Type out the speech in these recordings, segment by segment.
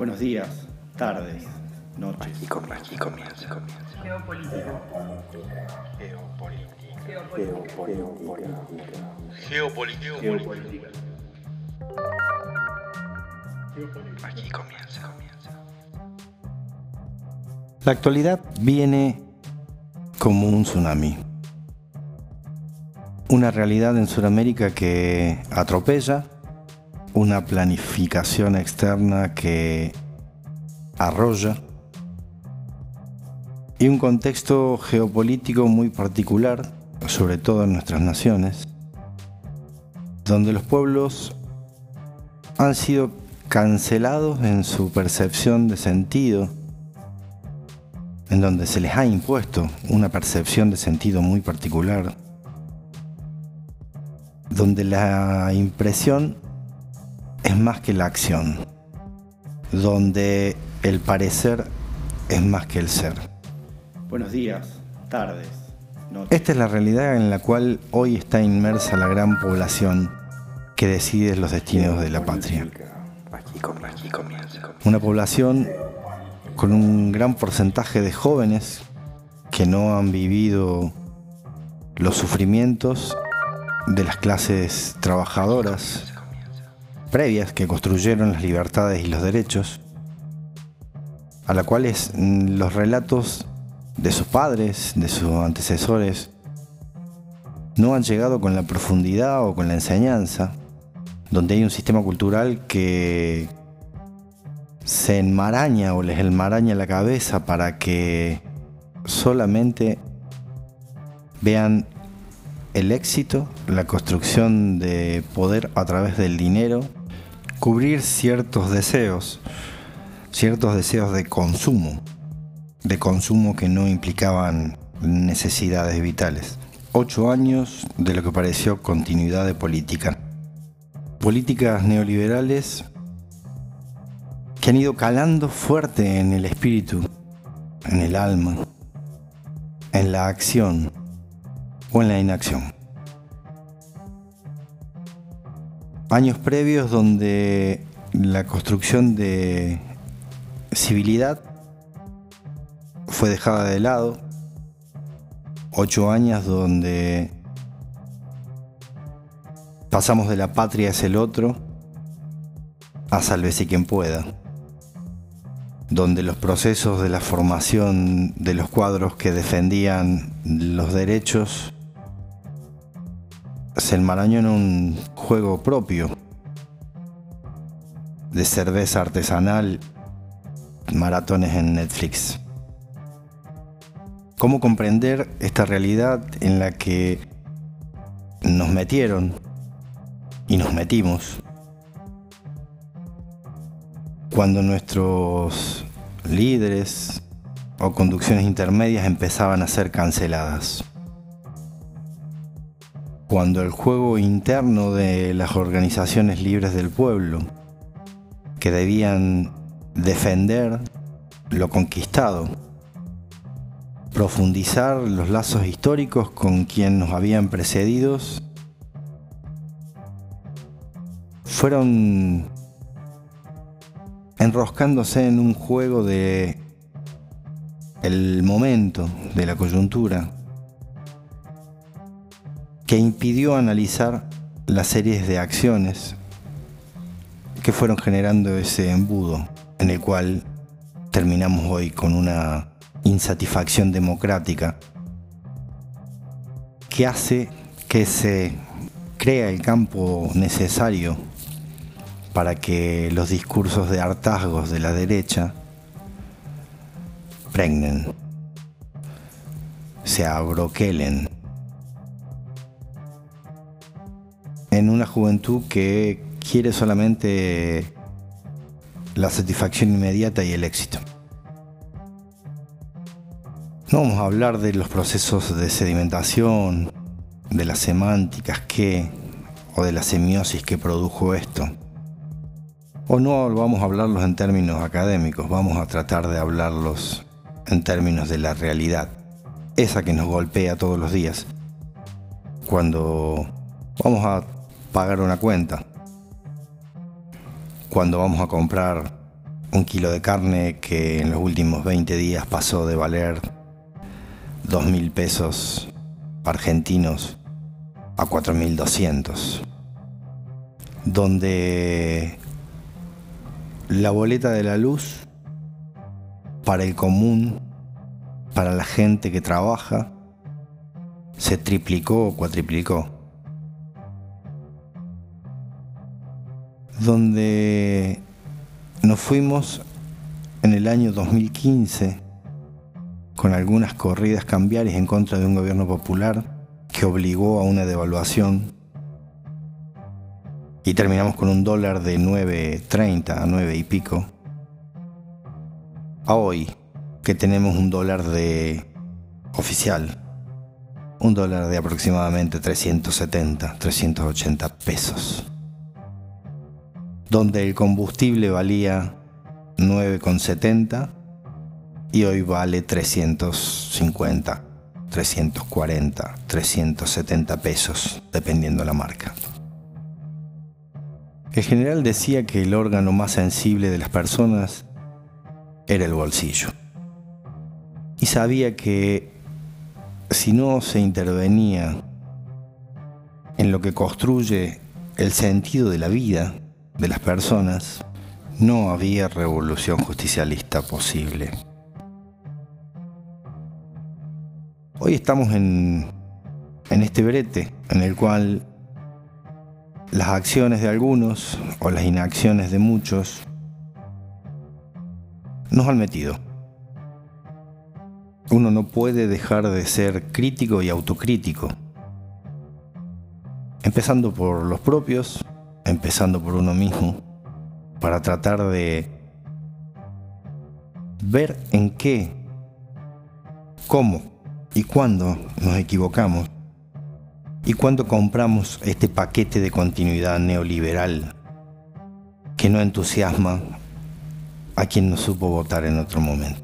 Buenos días, tardes, noches. Aquí, comienza. Aquí comienza. Geopolítico. Geopolítica. Geopolítica. Aquí comienza. comienza. La actualidad viene como un tsunami. Una realidad en Sudamérica que atropella, una planificación externa que arrolla y un contexto geopolítico muy particular, sobre todo en nuestras naciones, donde los pueblos han sido cancelados en su percepción de sentido, en donde se les ha impuesto una percepción de sentido muy particular, donde la impresión es más que la acción, donde el parecer es más que el ser. Buenos días, tardes, noches. Esta es la realidad en la cual hoy está inmersa la gran población que decide los destinos de la patria. Una población con un gran porcentaje de jóvenes que no han vivido los sufrimientos de las clases trabajadoras previas que construyeron las libertades y los derechos, a la cuales mm, los relatos de sus padres, de sus antecesores, no han llegado con la profundidad o con la enseñanza, donde hay un sistema cultural que se enmaraña o les enmaraña la cabeza para que solamente vean el éxito, la construcción de poder a través del dinero, cubrir ciertos deseos, ciertos deseos de consumo, de consumo que no implicaban necesidades vitales. Ocho años de lo que pareció continuidad de política. Políticas neoliberales que han ido calando fuerte en el espíritu, en el alma, en la acción o en la inacción. Años previos donde la construcción de civilidad fue dejada de lado. Ocho años donde pasamos de la patria es el otro a sálvese quien pueda donde los procesos de la formación de los cuadros que defendían los derechos se enmarañó en un juego propio de cerveza artesanal, maratones en Netflix. ¿Cómo comprender esta realidad en la que nos metieron y nos metimos cuando nuestros líderes o conducciones intermedias empezaban a ser canceladas. Cuando el juego interno de las organizaciones libres del pueblo, que debían defender lo conquistado, profundizar los lazos históricos con quien nos habían precedidos, fueron enroscándose en un juego de el momento de la coyuntura que impidió analizar las series de acciones que fueron generando ese embudo en el cual terminamos hoy con una insatisfacción democrática que hace que se crea el campo necesario para que los discursos de hartazgos de la derecha pregnen, se abroquelen en una juventud que quiere solamente la satisfacción inmediata y el éxito. No vamos a hablar de los procesos de sedimentación, de las semánticas que, o de la semiosis que produjo esto. O no vamos a hablarlos en términos académicos, vamos a tratar de hablarlos en términos de la realidad, esa que nos golpea todos los días. Cuando vamos a pagar una cuenta, cuando vamos a comprar un kilo de carne que en los últimos 20 días pasó de valer 2 mil pesos argentinos a 4.200, donde la boleta de la luz para el común, para la gente que trabaja, se triplicó o cuatriplicó. Donde nos fuimos en el año 2015 con algunas corridas cambiarias en contra de un gobierno popular que obligó a una devaluación y terminamos con un dólar de 9.30 a 9 y pico. A hoy, que tenemos un dólar de oficial, un dólar de aproximadamente 370, 380 pesos, donde el combustible valía 9,70 y hoy vale 350, 340, 370 pesos, dependiendo la marca. El general decía que el órgano más sensible de las personas era el bolsillo. Y sabía que si no se intervenía en lo que construye el sentido de la vida de las personas, no había revolución justicialista posible. Hoy estamos en, en este brete en el cual las acciones de algunos o las inacciones de muchos nos han metido. Uno no puede dejar de ser crítico y autocrítico. Empezando por los propios, empezando por uno mismo, para tratar de ver en qué, cómo y cuándo nos equivocamos y cuándo compramos este paquete de continuidad neoliberal que no entusiasma a quien no supo votar en otro momento.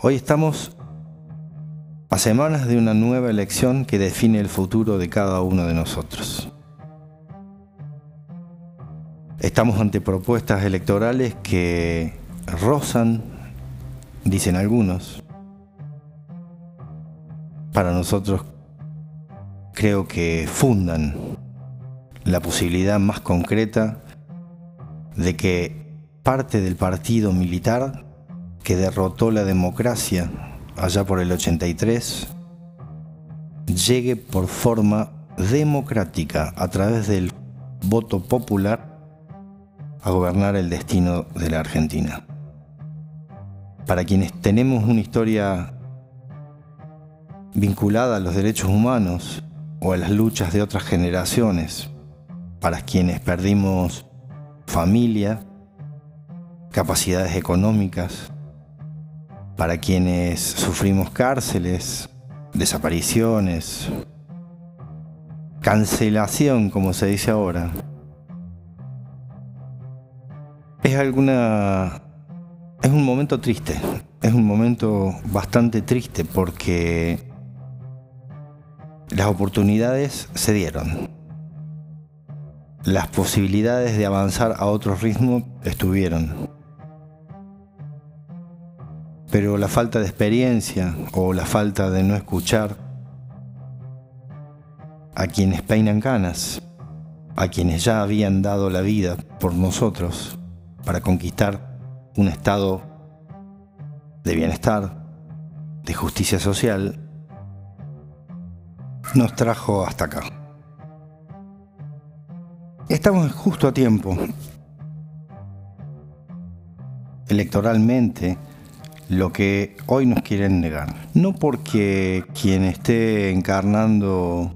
Hoy estamos a semanas de una nueva elección que define el futuro de cada uno de nosotros. Estamos ante propuestas electorales que rozan, dicen algunos. Para nosotros creo que fundan la posibilidad más concreta de que parte del partido militar que derrotó la democracia allá por el 83 llegue por forma democrática a través del voto popular a gobernar el destino de la Argentina. Para quienes tenemos una historia vinculada a los derechos humanos o a las luchas de otras generaciones, para quienes perdimos familia, capacidades económicas, para quienes sufrimos cárceles, desapariciones, cancelación, como se dice ahora, es alguna... Es un momento triste, es un momento bastante triste porque las oportunidades se dieron. Las posibilidades de avanzar a otro ritmo estuvieron. Pero la falta de experiencia o la falta de no escuchar a quienes peinan canas, a quienes ya habían dado la vida por nosotros, para conquistar un estado de bienestar, de justicia social, nos trajo hasta acá. Estamos justo a tiempo. Electoralmente, lo que hoy nos quieren negar. No porque quien esté encarnando,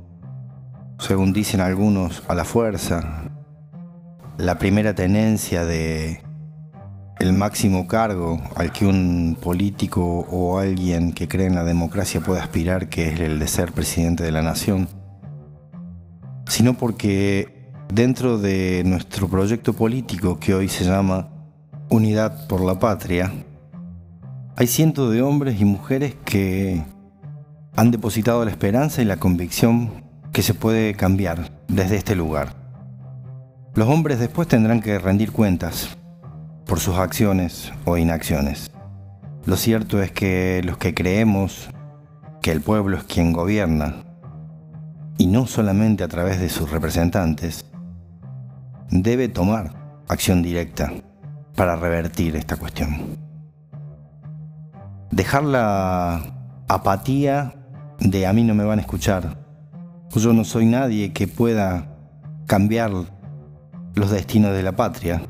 según dicen algunos, a la fuerza, la primera tenencia de el máximo cargo al que un político o alguien que cree en la democracia puede aspirar, que es el de ser presidente de la nación, sino porque dentro de nuestro proyecto político que hoy se llama Unidad por la Patria, hay cientos de hombres y mujeres que han depositado la esperanza y la convicción que se puede cambiar desde este lugar Los hombres después tendrán que rendir cuentas por sus acciones o inacciones. Lo cierto es que los que creemos que el pueblo es quien gobierna, y no solamente a través de sus representantes, debe tomar acción directa para revertir esta cuestión. Dejar la apatía de a mí no me van a escuchar. Yo no soy nadie que pueda cambiar los destinos de la patria,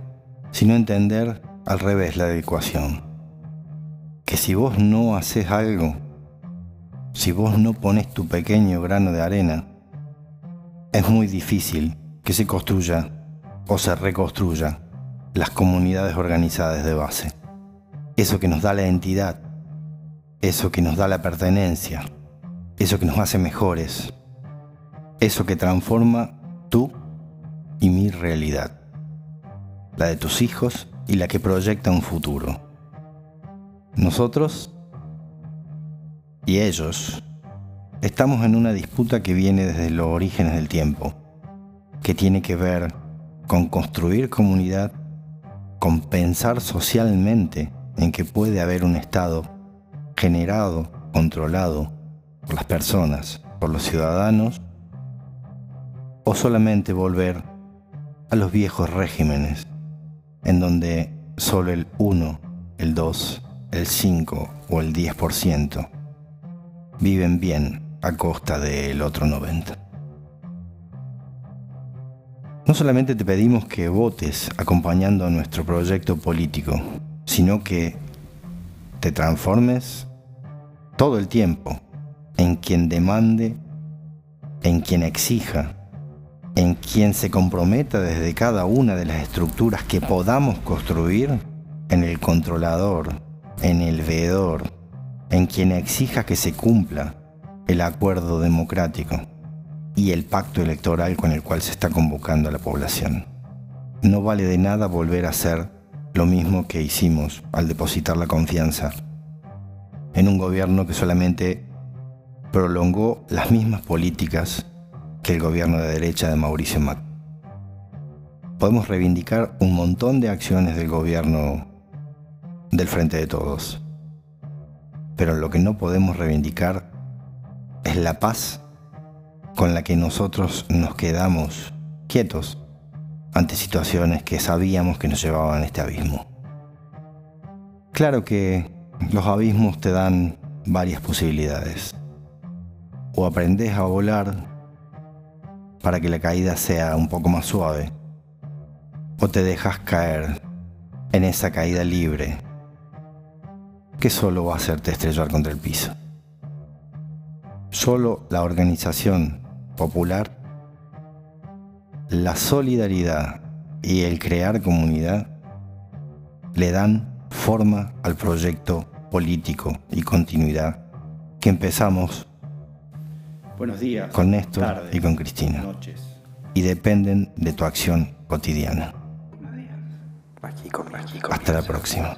sino entender al revés la ecuación. Que si vos no haces algo, si vos no pones tu pequeño grano de arena, es muy difícil que se construya o se reconstruya las comunidades organizadas de base. Eso que nos da la entidad, eso que nos da la pertenencia, eso que nos hace mejores, eso que transforma tú y mi realidad, la de tus hijos y la que proyecta un futuro. Nosotros y ellos estamos en una disputa que viene desde los orígenes del tiempo, que tiene que ver con construir comunidad, con pensar socialmente en que puede haber un Estado generado, controlado por las personas, por los ciudadanos, o solamente volver a los viejos regímenes, en donde solo el 1, el 2, el 5 o el 10% viven bien a costa del otro 90%. No solamente te pedimos que votes acompañando a nuestro proyecto político, sino que te transformes todo el tiempo en quien demande, en quien exija, en quien se comprometa desde cada una de las estructuras que podamos construir en el controlador, en el veedor, en quien exija que se cumpla el acuerdo democrático y el pacto electoral con el cual se está convocando a la población. No vale de nada volver a hacer lo mismo que hicimos al depositar la confianza en un gobierno que solamente prolongó las mismas políticas que el gobierno de derecha de Mauricio Macri. Podemos reivindicar un montón de acciones del gobierno del Frente de Todos, pero lo que no podemos reivindicar es la paz con la que nosotros nos quedamos quietos ante situaciones que sabíamos que nos llevaban a este abismo. Claro que los abismos te dan varias posibilidades. O aprendes a volar para que la caída sea un poco más suave. O te dejas caer en esa caída libre que solo va a hacerte estrellar contra el piso. Solo la organización popular, la solidaridad y el crear comunidad le dan forma al proyecto político y continuidad que empezamos Buenos días, con Néstor tardes, y con Cristina noches. y dependen de tu acción cotidiana. Aquí comienza. Hasta la próxima.